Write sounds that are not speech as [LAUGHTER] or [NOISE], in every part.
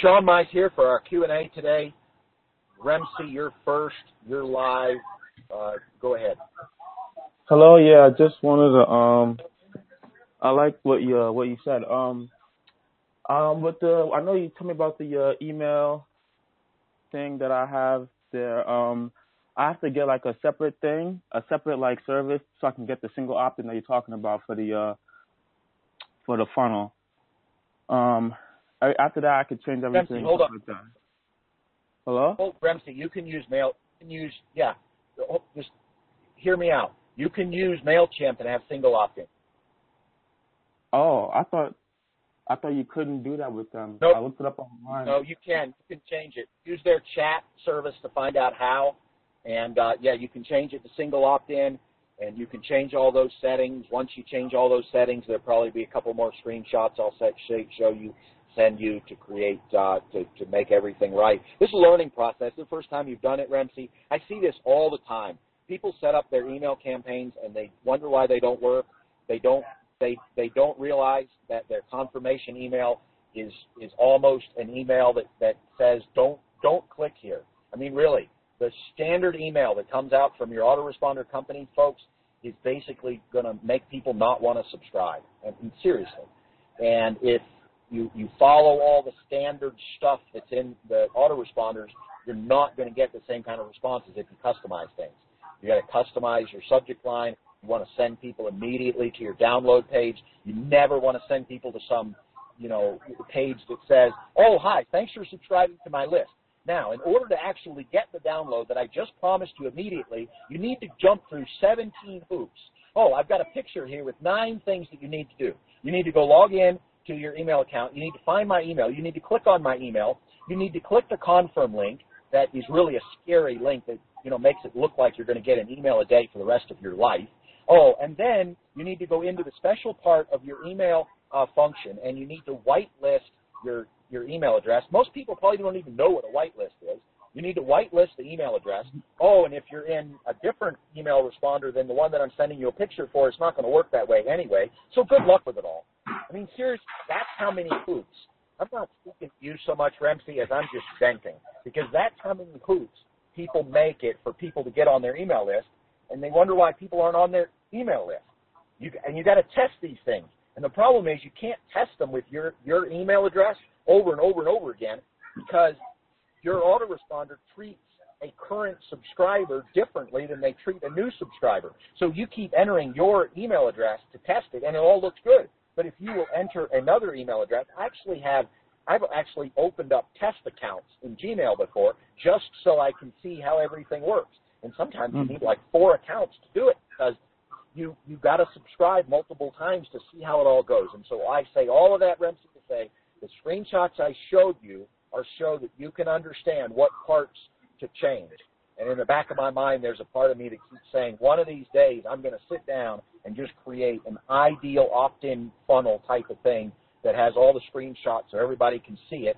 Sean Mize here for our Q&A today. Remsi, you're first. You're live. Uh, go ahead. Hello. Yeah, I just wanted to. Um, I like what you uh, what you said. Um, um, with the I know you told me about the uh, email thing that I have there. Um, I have to get like a separate thing, a separate like service, so I can get the single opt-in that you're talking about for the uh for the funnel. Um, I, after that, I could change everything. hold on. Like Hello. Oh, you can use mail. You can use yeah. Oh, just hear me out. You can use Mailchimp and have single opt-in. Oh, I thought I thought you couldn't do that with them. Nope. I looked it up online. No, you can. You can change it. Use their chat service to find out how. And uh, yeah, you can change it to single opt-in, and you can change all those settings. Once you change all those settings, there'll probably be a couple more screenshots I'll set, show you, send you to create uh, to to make everything right. This is a learning process. The first time you've done it, Remsi, I see this all the time. People set up their email campaigns and they wonder why they don't work. They don't they they don't realize that their confirmation email is is almost an email that that says don't don't click here. I mean, really, the standard email that comes out from your autoresponder company, folks, is basically going to make people not want to subscribe. I mean, seriously. And if you you follow all the standard stuff that's in the autoresponders, you're not going to get the same kind of responses if you customize things. You got to customize your subject line. You want to send people immediately to your download page. You never want to send people to some, you know, page that says, "Oh, hi, thanks for subscribing to my list." Now, in order to actually get the download that I just promised you immediately, you need to jump through 17 hoops. Oh, I've got a picture here with nine things that you need to do. You need to go log in to your email account. You need to find my email. You need to click on my email. You need to click the confirm link. That is really a scary link that you know makes it look like you're going to get an email a day for the rest of your life. Oh, and then you need to go into the special part of your email uh, function, and you need to whitelist your your email address. Most people probably don't even know what a whitelist is. You need to whitelist the email address. Oh, and if you're in a different email responder than the one that I'm sending you a picture for, it's not going to work that way anyway. So good luck with it all. I mean, seriously, that's how many hoops. I'm not speaking to you so much, Remsi, as I'm just venting because that's how many hoops people make it for people to get on their email list, and they wonder why people aren't on their email list. You, and you got to test these things. And the problem is you can't test them with your, your email address over and over and over again because your autoresponder treats a current subscriber differently than they treat a new subscriber. So you keep entering your email address to test it, and it all looks good. But if you will enter another email address, I actually have I've actually opened up test accounts in Gmail before just so I can see how everything works. And sometimes mm-hmm. you need like four accounts to do it because you you got to subscribe multiple times to see how it all goes. And so I say all of that, Remsi, to say the screenshots I showed you are show that you can understand what parts to change. And in the back of my mind, there's a part of me that keeps saying, one of these days, I'm going to sit down and just create an ideal opt-in funnel type of thing that has all the screenshots so everybody can see it.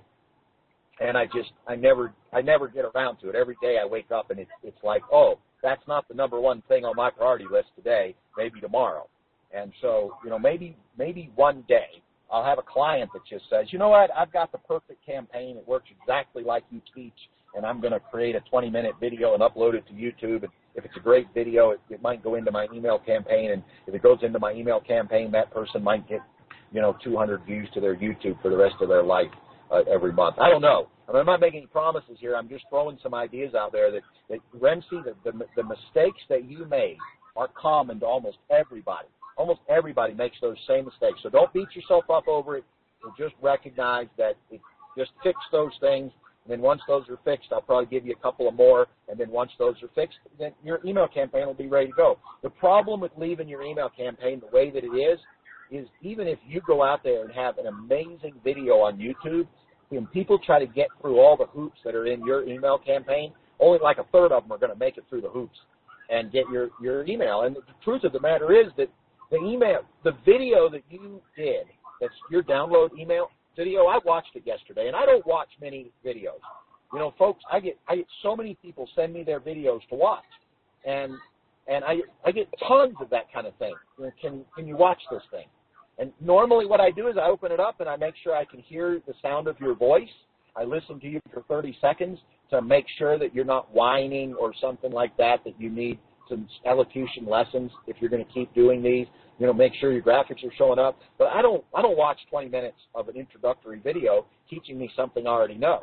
And I just, I never, I never get around to it. Every day I wake up and it's, it's like, oh, that's not the number one thing on my priority list today. Maybe tomorrow. And so, you know, maybe, maybe one day I'll have a client that just says, you know what, I've got the perfect campaign. It works exactly like you teach, and I'm going to create a 20 minute video and upload it to YouTube. And if it's a great video, it, it might go into my email campaign. And if it goes into my email campaign, that person might get, you know, 200 views to their YouTube for the rest of their life uh, every month. I don't know. I mean, I'm not making any promises here. I'm just throwing some ideas out there that, that Remsi, the, the, the mistakes that you made are common to almost everybody almost everybody makes those same mistakes. So don't beat yourself up over it. just recognize that it, just fix those things. And then once those are fixed, I'll probably give you a couple of more. And then once those are fixed, then your email campaign will be ready to go. The problem with leaving your email campaign the way that it is, is even if you go out there and have an amazing video on YouTube, when people try to get through all the hoops that are in your email campaign, only like a third of them are going to make it through the hoops and get your, your email. And the truth of the matter is that the email, the video that you did, that's your download email video, I watched it yesterday, and I don't watch many videos. You know, folks, I get I get so many people send me their videos to watch, and and I I get tons of that kind of thing. You know, can can you watch this thing? And normally, what I do is I open it up and I make sure I can hear the sound of your voice, I listen to you for 30 seconds to make sure that you're not whining or something like that, that you need some elocution lessons if you're going to keep doing these. You know, make sure your graphics are showing up. But I don't, I don't watch 20 minutes of an introductory video teaching me something I already know.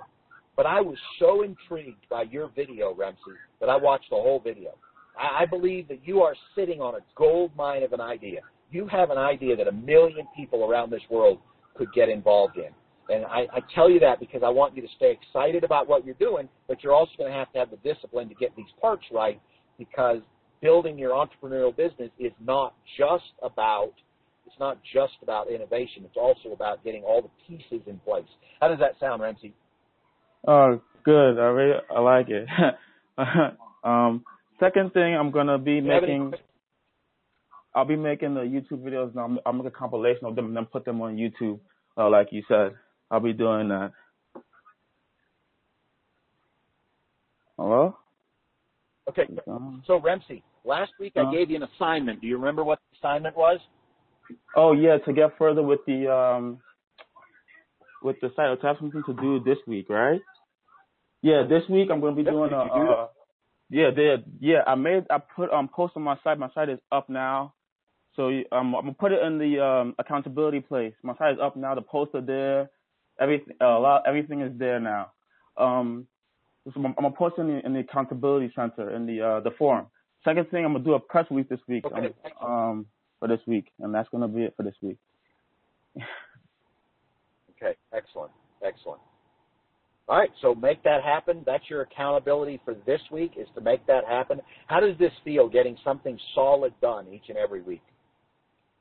But I was so intrigued by your video, Remsi, that I watched the whole video. I, I believe that you are sitting on a gold mine of an idea. You have an idea that a million people around this world could get involved in. And I, I tell you that because I want you to stay excited about what you're doing, but you're also going to have to have the discipline to get these parts right because building your entrepreneurial business is not just about it's not just about innovation. It's also about getting all the pieces in place. How does that sound, Remsi? Oh, good. I really I like it. [LAUGHS] um, second thing, I'm gonna be making. I'll be making the YouTube videos. Now I'm, I'm making a compilation of them and then put them on YouTube, uh, like you said. I'll be doing that. Hello? Okay. So Remsi, last week I gave you an assignment. Do you remember what the assignment was? Oh yeah, to get further with the um with the site. To have something to do this week, right? Yeah, this week I'm going to be doing a. Uh, yeah, they yeah I made I put um post on my site. My site is up now. So um, I'm gonna put it in the um, accountability place. My site is up now. The posts are there. Everything, uh, a lot, everything is there now. Um, so I'm, I'm gonna post in the, in the accountability center in the uh, the forum. Second thing, I'm gonna do a press release this week. Okay. Um, um, for this week, and that's gonna be it for this week. [LAUGHS] okay, excellent, excellent. All right, so make that happen. That's your accountability for this week is to make that happen. How does this feel getting something solid done each and every week?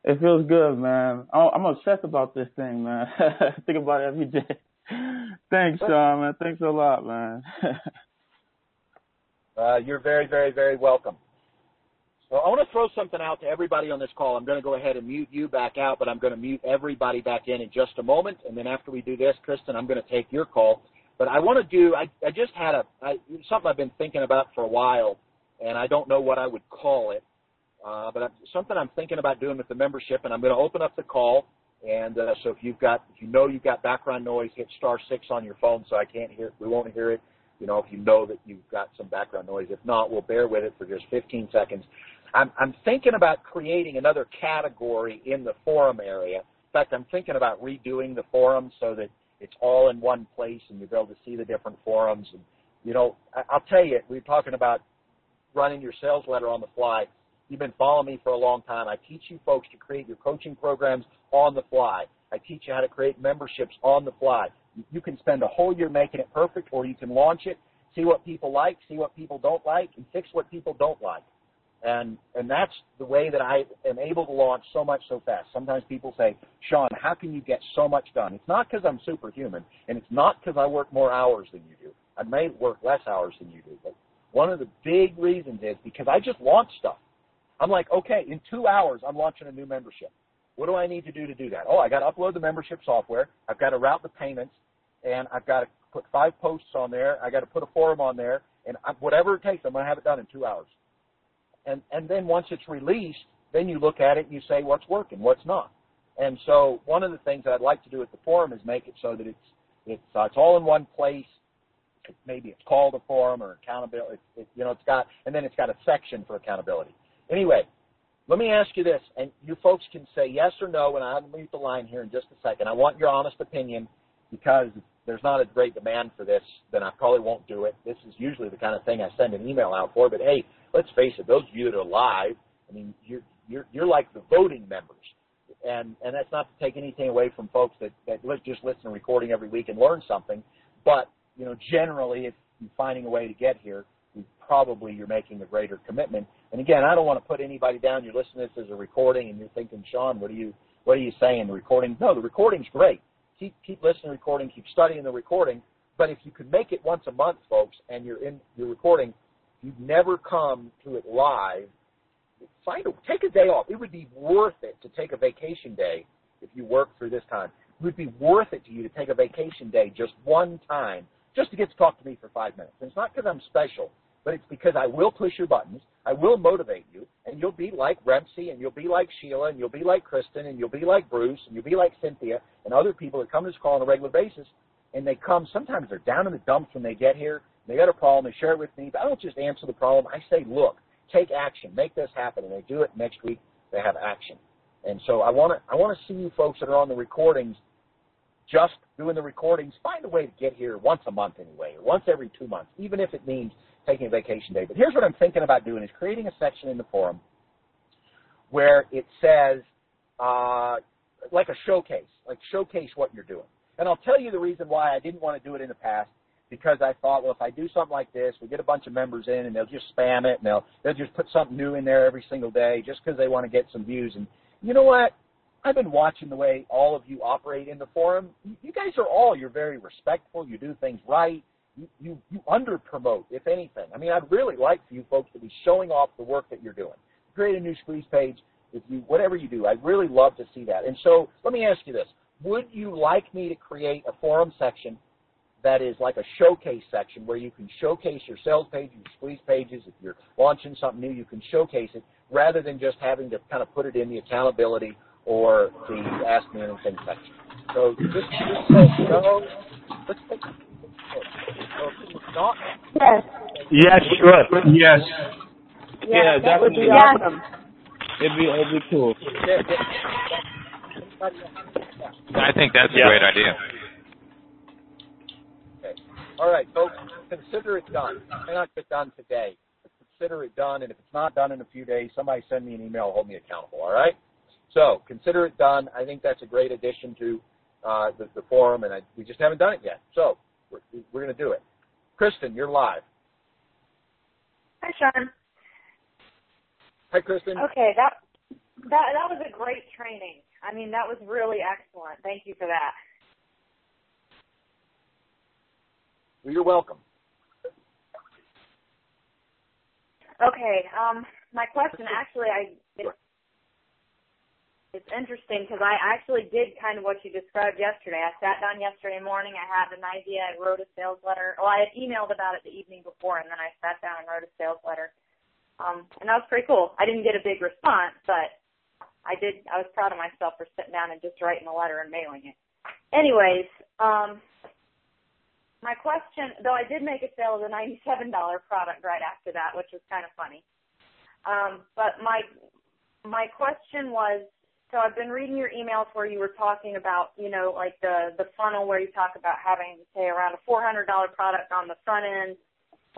It feels good, man. I'm obsessed about this thing, man. [LAUGHS] Think about it every day. [LAUGHS] Thanks, Sean, man. Thanks a lot, man. uh, you're very, very, very welcome. So I want to throw something out to everybody on this call. I'm going to go ahead and mute you back out, but I'm going to mute everybody back in in just a moment. And then after we do this, Kristen, I'm going to take your call. But I want to do. I, I just had a I, something I've been thinking about for a while, and I don't know what I would call it. Uh, but I'm, something I'm thinking about doing with the membership, and I'm going to open up the call. And uh, so if you've got, if you know you've got background noise, hit star six on your phone so I can't hear. We won't hear it. You know, if you know that you've got some background noise. If not, we'll bear with it for just 15 seconds. I'm, I'm thinking about creating another category in the forum area. In fact, I'm thinking about redoing the forum so that it's all in one place and you'll be able to see the different forums. And you know, I'll tell you, we we're talking about running your sales letter on the fly. You've been following me for a long time. I teach you folks to create your coaching programs on the fly. I teach you how to create memberships on the fly. You can spend a whole year making it perfect, or you can launch it, see what people like, see what people don't like, and fix what people don't like. And and that's the way that I am able to launch so much so fast. Sometimes people say, Sean, how can you get so much done? It's not because I'm superhuman, and it's not because I work more hours than you do. I may work less hours than you do, but one of the big reasons is because I just launch stuff. I'm like, okay, in two hours, I'm launching a new membership. What do I need to do to do that? Oh, I got to upload the membership software. I've got to route the payments, and I've got to put five posts on there. I got to put a forum on there, and I, whatever it takes, I'm going to have it done in two hours. And and then once it's released, then you look at it and you say what's working, what's not. And so one of the things that I'd like to do at the forum is make it so that it's it's uh, it's all in one place. maybe it's called a forum or accountability. It, it, you know, it's got and then it's got a section for accountability. Anyway, let me ask you this, and you folks can say yes or no, and I'll mute the line here in just a second. I want your honest opinion because there's not a great demand for this, then I probably won't do it. This is usually the kind of thing I send an email out for. But hey, let's face it, those of you that are live, I mean, you're you're you're like the voting members, and and that's not to take anything away from folks that that just listen to recording every week and learn something. But you know, generally, if you're finding a way to get here, probably you're making a greater commitment. And again, I don't want to put anybody down. You're listening to this as a recording, and you're thinking, Sean, what are you what are you saying? The recording? No, the recording's great. Keep keep listening to recording. Keep studying the recording. But if you could make it once a month, folks, and you're in your recording, you've never come to it live. Find a, take a day off. It would be worth it to take a vacation day if you work through this time. It would be worth it to you to take a vacation day just one time, just to get to talk to me for five minutes. And it's not because I'm special but it's because I will push your buttons, I will motivate you, and you'll be like Remsi, and you'll be like Sheila, and you'll be like Kristen, and you'll be like Bruce, and you'll be like Cynthia, and other people that come to this call on a regular basis, and they come. Sometimes they're down in the dumps when they get here. They got a problem. They share it with me. But I don't just answer the problem. I say, look, take action, make this happen, and they do it. Next week they have action. And so I want to I want to see you folks that are on the recordings, just doing the recordings. Find a way to get here once a month anyway, or once every two months, even if it means taking a vacation day. But here's what I'm thinking about doing: is creating a section in the forum where it says uh, like a showcase, like showcase what you're doing. And I'll tell you the reason why I didn't want to do it in the past because I thought, well, if I do something like this, we get a bunch of members in and they'll just spam it and they'll they'll just put something new in there every single day just because they want to get some views. And you know what? I've been watching the way all of you operate in the forum. You guys are all you're very respectful. You do things right. You you, you under promote, if anything. I mean, I'd really like for you folks to be showing off the work that you're doing. Create a new squeeze page. If you whatever you do, I'd really love to see that. And so let me ask you this: Would you like me to create a forum section that is like a showcase section where you can showcase your sales page, your squeeze pages. If you're launching something new, you can showcase it rather than just having to kind of put it in the accountability or the ask me anything section. So just, just say no. Let's take. Yes. Yes, sure. Yes. Yeah, Yeah, that would be definitely. awesome. It'd be it'd be cool. I think that's a great idea. Okay. All right, folks, consider it done. It may not get done today, but consider it done. And if it's not done in a few days, somebody send me an email, hold me accountable. All right. So consider it done. I think that's a great addition to uh, the, the forum, and I, we just haven't done it yet. So we're, we're going to do it. Kristen, you're live. Hi, Sean. Hi, Kristen. Okay, that that that was a great training. I mean, that was really excellent. Thank you for that. Well, you're welcome. Okay, um, my question actually, I it, it's interesting because I actually did kind of what you described yesterday. I sat down yesterday morning. I had an idea. I wrote a sales letter. Well, I had emailed about it the evening before, and then I sat down and wrote a sales letter. Um, and that was pretty cool. I didn't get a big response, but I did. I was proud of myself for sitting down and just writing a letter and mailing it. Anyways, um, my question, though, I did make a sale of a ninety-seven dollar product right after that, which was kind of funny. Um, but my my question was, so I've been reading your emails where you were talking about, you know, like the the funnel where you talk about having say around a four hundred dollar product on the front end,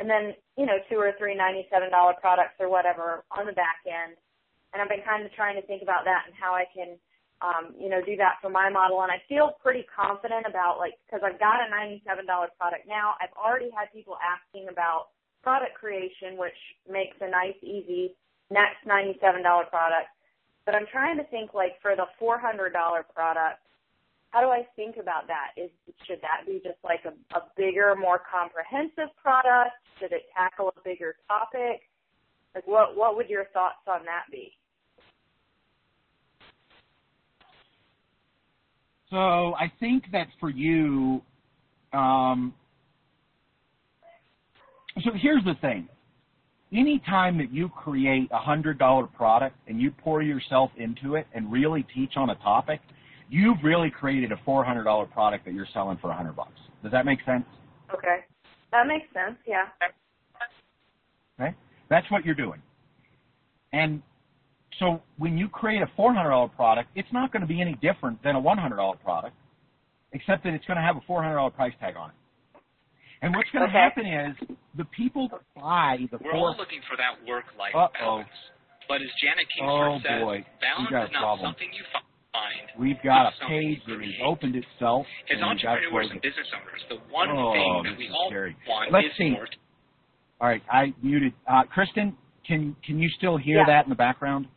and then you know two or three ninety-seven dollar products or whatever on the back end. And I've been kind of trying to think about that and how I can um, you know, do that for my model. And I feel pretty confident about like, cause I've got a $97 product now. I've already had people asking about product creation, which makes a nice, easy next $97 product. But I'm trying to think like for the $400 product, how do I think about that? Is, should that be just like a, a bigger, more comprehensive product? Should it tackle a bigger topic? Like what, what would your thoughts on that be? So I think that for you, um, so here's the thing. Anytime that you create a hundred dollar product and you pour yourself into it and really teach on a topic, you've really created a four hundred dollar product that you're selling for a hundred bucks. Does that make sense? Okay. That makes sense, yeah. Okay? That's what you're doing. And so when you create a $400 product, it's not going to be any different than a $100 product, except that it's going to have a $400 price tag on it. And what's going to Okay. happen is the people that buy the We're four all looking for that work-life Uh-oh. balance. But as Janet Oh, Kingsford says, boy. balance got a is not problem. something you find. we've got a page that has opened itself. As and we've got to entrepreneurs and business owners, the one Oh, thing that we all scary. want Let's is see. more. All right, I muted. Uh, Kristen, can can you still hear Yeah. that in the background?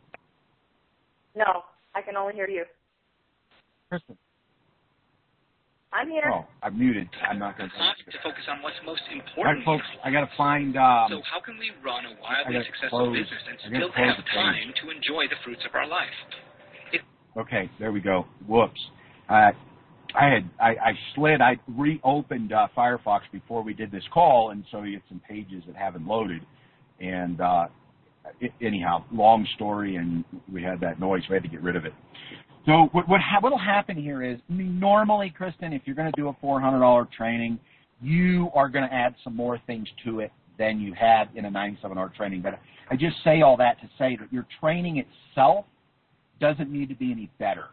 No, I can only hear you. Kristen. I'm here. Oh, I'm muted. I'm not going Time to focus on what's most important. right, folks. I life. got to find. Um, so how can we run a wildly successful close- business and still have the page. time to enjoy the fruits of our life? Okay, there we go. Whoops. Uh, I had I, I slid. I reopened uh, Firefox before we did this call, and so you get some pages that haven't loaded. And uh, it, anyhow, long story, and we had that noise. We had to get rid of it. So what what ha- what'll happen here is, I mean, normally, Kristen, if you're going to do a $400 training, you are going to add some more things to it than you had in a 97-hour training. But I just say all that to say that your training itself doesn't need to be any better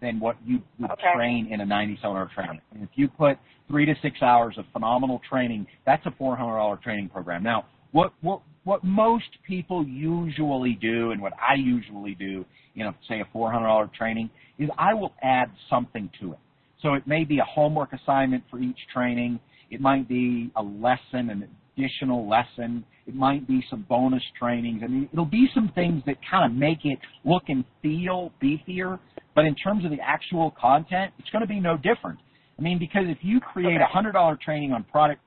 than what you would Okay. train in a 97-hour training. And if you put three to six hours of phenomenal training, that's a $400 training program. Now, what what what most people usually do, and what I usually do, you know, say a $400 training, is I will add something to it. So it may be a homework assignment for each training. It might be a lesson, an additional lesson. It might be some bonus trainings. I mean, it'll be some things that kind of make it look and feel beefier. But in terms of the actual content, it's going to be no different. I mean, because if you create a hundred dollar training on product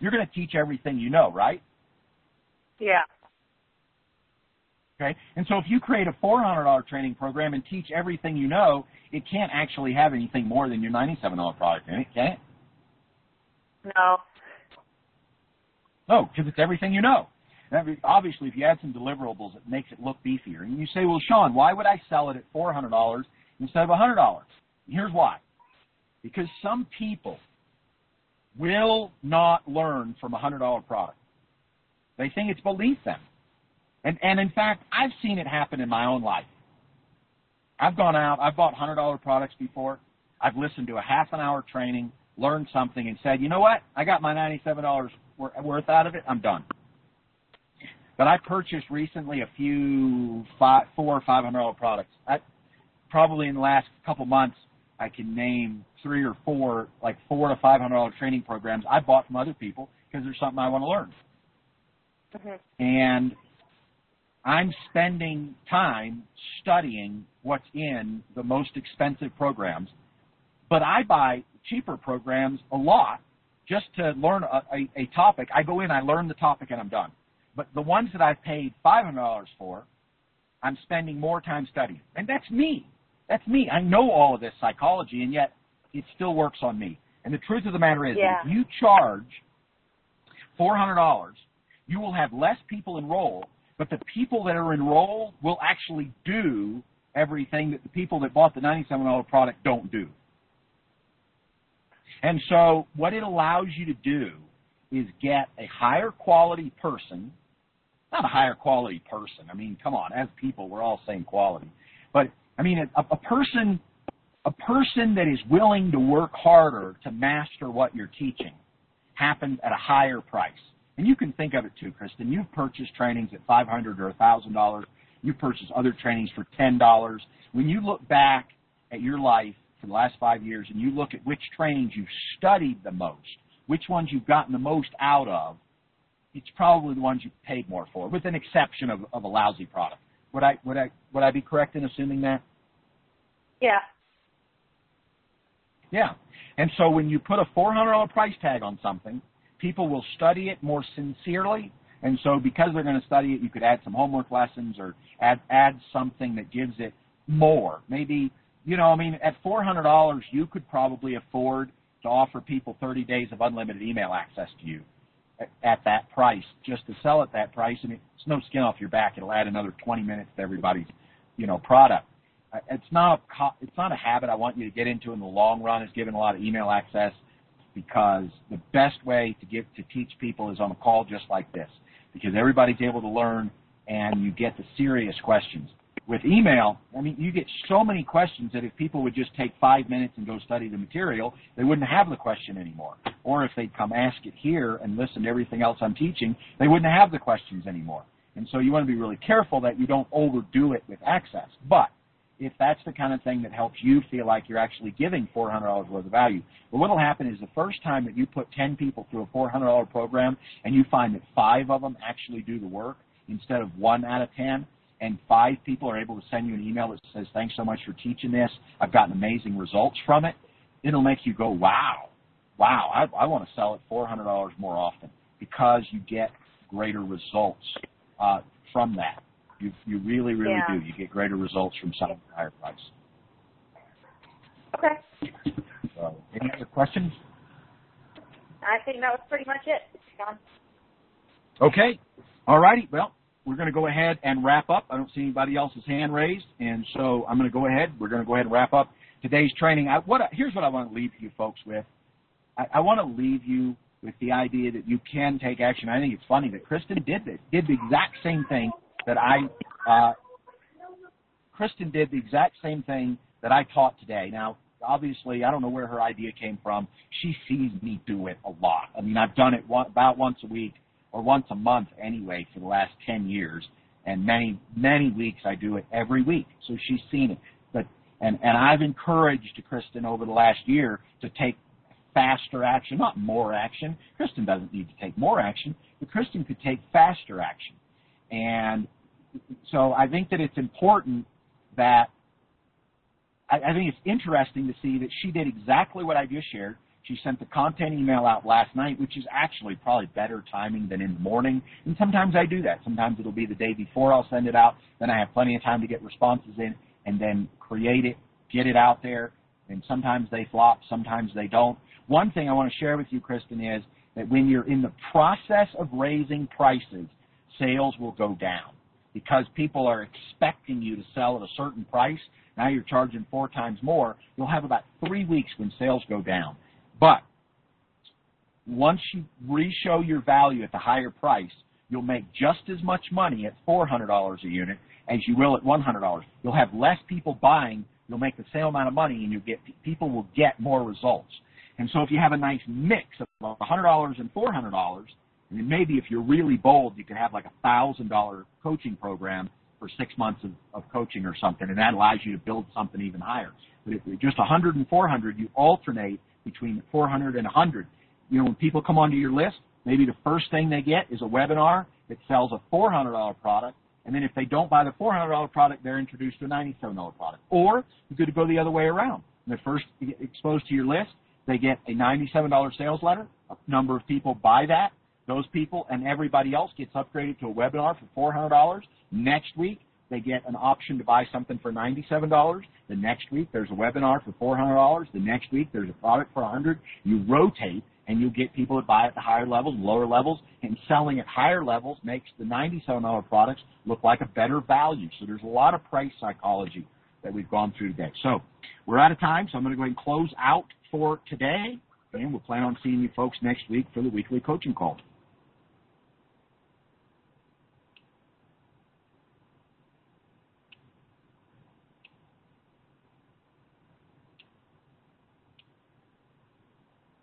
you're going to teach everything you know, right? Yeah. Okay. And so if you create a four hundred dollar training program and teach everything you know, it can't actually have anything more than your ninety seven dollar product in it, can it? No. No, because it's everything you know. Obviously, if you add some deliverables, it makes it look beefier. And you say, well, Sean, why would I sell it at $400 instead of $100? Here's why. Because some people will not learn from a $100 product. They think it's beneath them. And, and in fact, I've seen it happen in my own life. I've gone out, I've bought $100 products before. I've listened to a half an hour training, learned something, and said, you know what? I got my $97 worth out of it. I'm done. But I purchased recently a few five, four or five hundred dollar products. I, probably in the last couple months, I can name three or four, like four to five hundred dollar training programs I bought from other people because there's something I want to learn. Mhm. And I'm spending time studying what's in the most expensive programs, but I buy cheaper programs a lot just to learn a, a, a topic. I go in, I learn the topic, and I'm done. But the ones that I've paid $500 for, I'm spending more time studying. And that's me. That's me. I know all of this psychology, and yet it still works on me. And the truth of the matter is, Yeah. if you charge $400, you will have less people enroll, but the people that are enrolled will actually do everything that the people that bought the $97 product don't do. And so what it allows you to do is get a higher quality person, not a higher quality person. I mean, come on, as people, we're all same quality. But I mean, a, a person, a person that is willing to work harder to master what you're teaching happens at a higher price. And you can think of it too, Kristen. You've purchased trainings at five hundred or a thousand dollars. You purchased other trainings for ten dollars. When you look back at your life for the last five years and you look at which trainings you've studied the most, which ones you've gotten the most out of, it's probably the ones you paid more for, with an exception of, of a lousy product. Would I would I would I be correct in assuming that? Yeah. Yeah. And so when you put a $400 price tag on something, people will study it more sincerely. And so because they're going to study it, you could add some homework lessons or add add something that gives it more. Maybe, you know, I mean, at $400, you could probably afford to offer people 30 days of unlimited email access to you at, at that price. Just to sell at that price, I mean, it's no skin off your back. It'll add another 20 minutes to everybody's, you know, product. It's not a it's not a habit I want you to get into in the long run. Is giving a lot of email access because the best way to give to teach people is on a call just like this because everybody's able to learn and you get the serious questions. With email, I mean, you get so many questions that if people would just take five minutes and go study the material, they wouldn't have the question anymore. Or if they'd come ask it here and listen to everything else I'm teaching, they wouldn't have the questions anymore. And so you want to be really careful that you don't overdo it with access. But if that's the kind of thing that helps you feel like you're actually giving $400 worth of value. But what will happen is the first time that you put 10 people through a $400 program and you find that five of them actually do the work instead of one out of 10, and five people are able to send you an email that says, thanks so much for teaching this. I've gotten amazing results from it. It'll make you go, wow, wow, I, I want to sell it $400 more often because you get greater results uh, from that. You, you really, really Yeah. do. You get greater results from selling at a higher price. Okay. So, any other questions? I think that was pretty much it, Sean. Okay. All righty. Well, we're going to go ahead and wrap up. I don't see anybody else's hand raised, and so I'm going to go ahead. We're going to go ahead and wrap up today's training. I, what here's what I want to leave you folks with. I, I want to leave you with the idea that you can take action. I think it's funny that Kristen did this, did the exact same thing that I. Uh, Kristen did the exact same thing that I taught today. Now, obviously, I don't know where her idea came from. She sees me do it a lot. I mean, I've done it one, about once a week or once a month anyway for the last 10 years. And many, many weeks I do it every week. So she's seen it. But, and, and I've encouraged Kristen over the last year to take faster action, not more action. Kristen doesn't need to take more action, but Kristen could take faster action. And so I think that it's important that I, I think it's interesting to see that she did exactly what I just shared. She sent the content email out last night, which is actually probably better timing than in the morning. And sometimes I do that. Sometimes it'll be the day before I'll send it out. Then I have plenty of time to get responses in and then create it, get it out there. And sometimes they flop, sometimes they don't. One thing I want to share with you, Kristen, is that when you're in the process of raising prices, sales will go down because people are expecting you to sell at a certain price. Now you're charging four times more. You'll have about three weeks when sales go down. But once you re-show your value at the higher price, you'll make just as much money at $400 a unit as you will at $100. You'll have less people buying. You'll make the same amount of money, and you get people will get more results. And so if you have a nice mix of $100 and $400, and maybe if you're really bold, you can have like a thousand dollar coaching program for six months of, of coaching or something, and that allows you to build something even higher. But if you're just 100 and 400, you alternate between 400 and 100. You know, when people come onto your list, maybe the first thing they get is a webinar that sells a $400 product, and then if they don't buy the $400 product, they're introduced to a $97 product. Or you could go the other way around. When they're first exposed to your list, they get a $97 sales letter. A number of people buy that. Those people and everybody else gets upgraded to a webinar for $400. Next week, they get an option to buy something for $97. The next week, there's a webinar for $400. The next week, there's a product for 100 You rotate, and you get people to buy at the higher levels, lower levels, and selling at higher levels makes the $97 products look like a better value. So there's a lot of price psychology that we've gone through today. So we're out of time, so I'm going to go ahead and close out for today, and we'll plan on seeing you folks next week for the weekly coaching call.